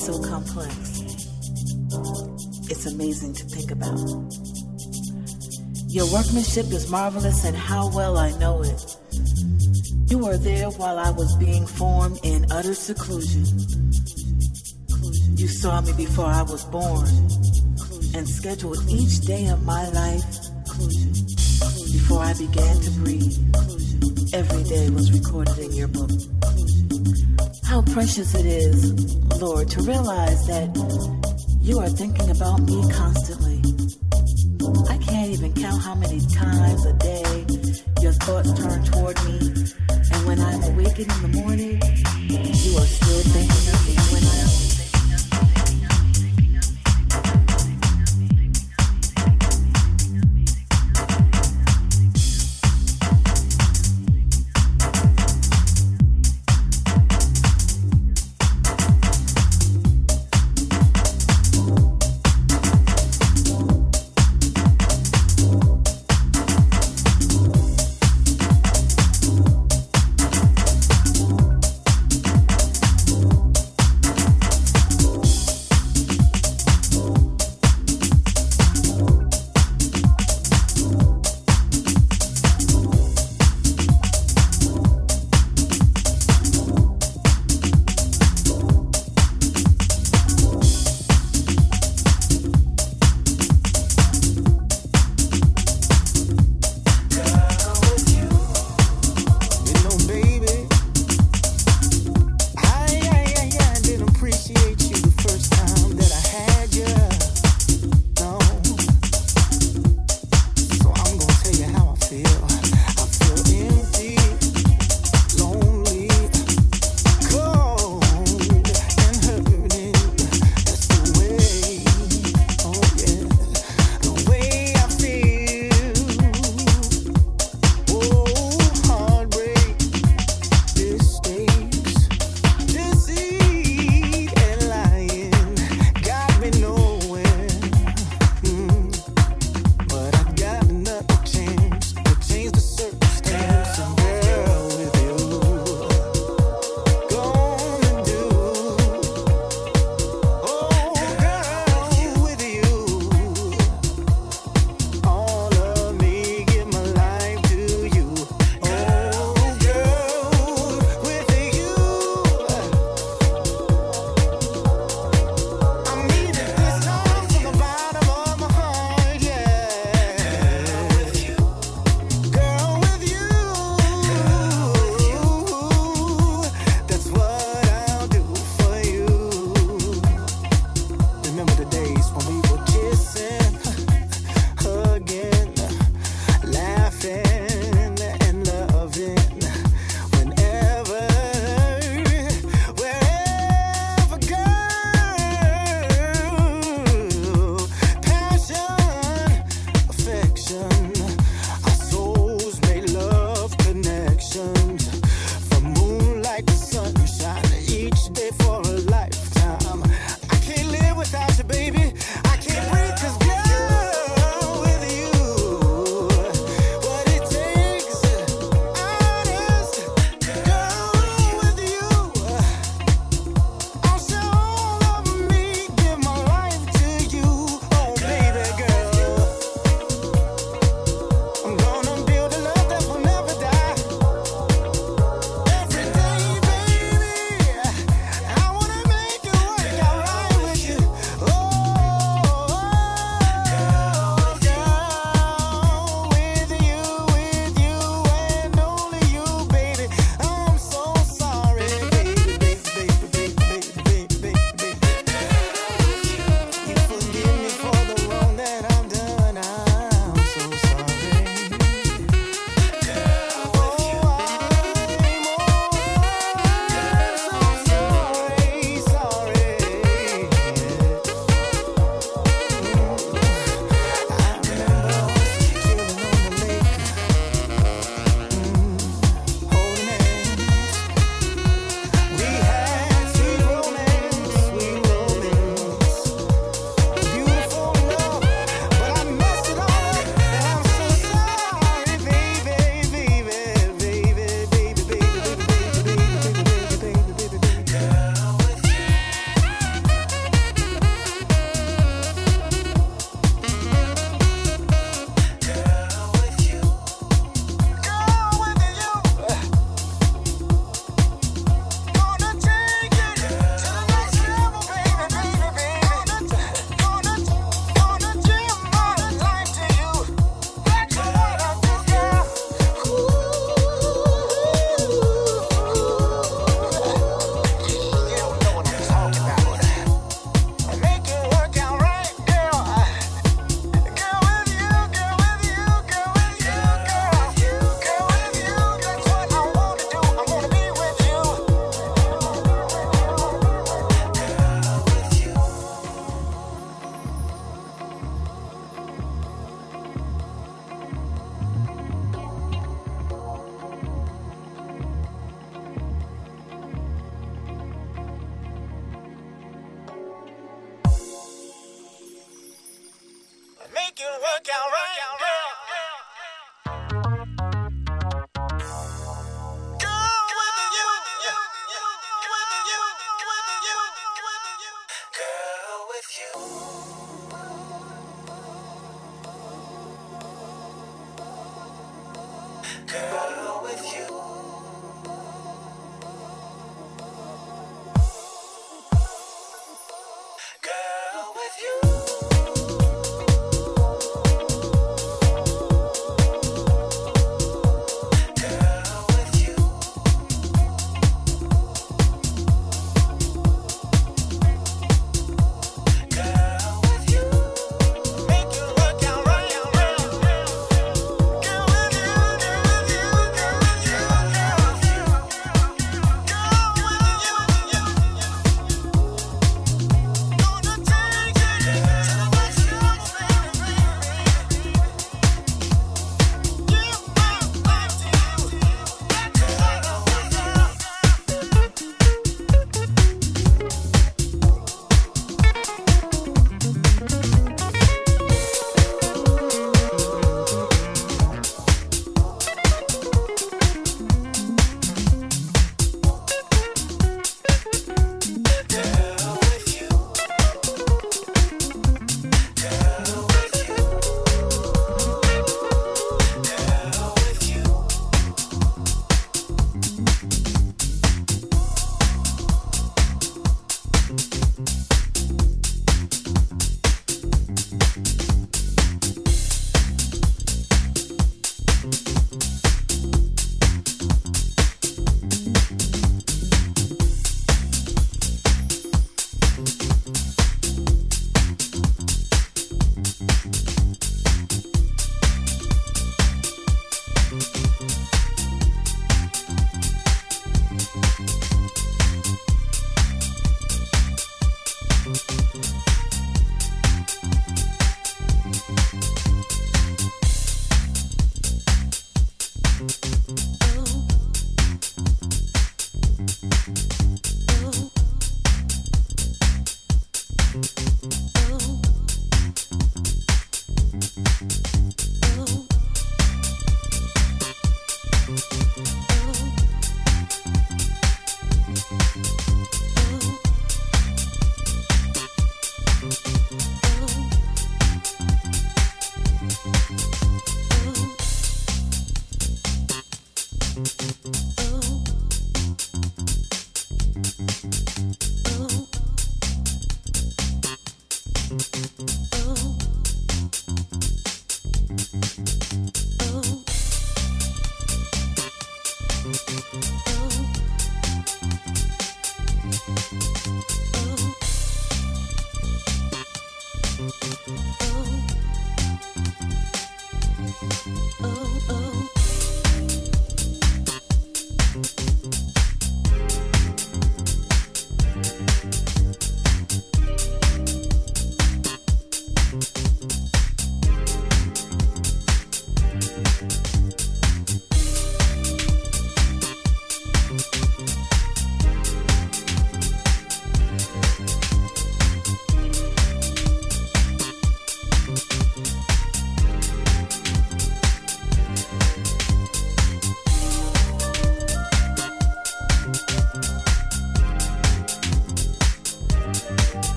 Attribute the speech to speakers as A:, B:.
A: so complex. It's amazing to think about. Your workmanship is marvelous, and how well I know it. You were there while I was being formed in utter seclusion. You saw me before I was born and scheduled each day of my life before I began to breathe. Every day was recorded in your book. How precious it is, Lord, to realize that you are thinking about me constantly. I can't even count how many times a day your thoughts turn toward me. And when I'm awakened in the morning,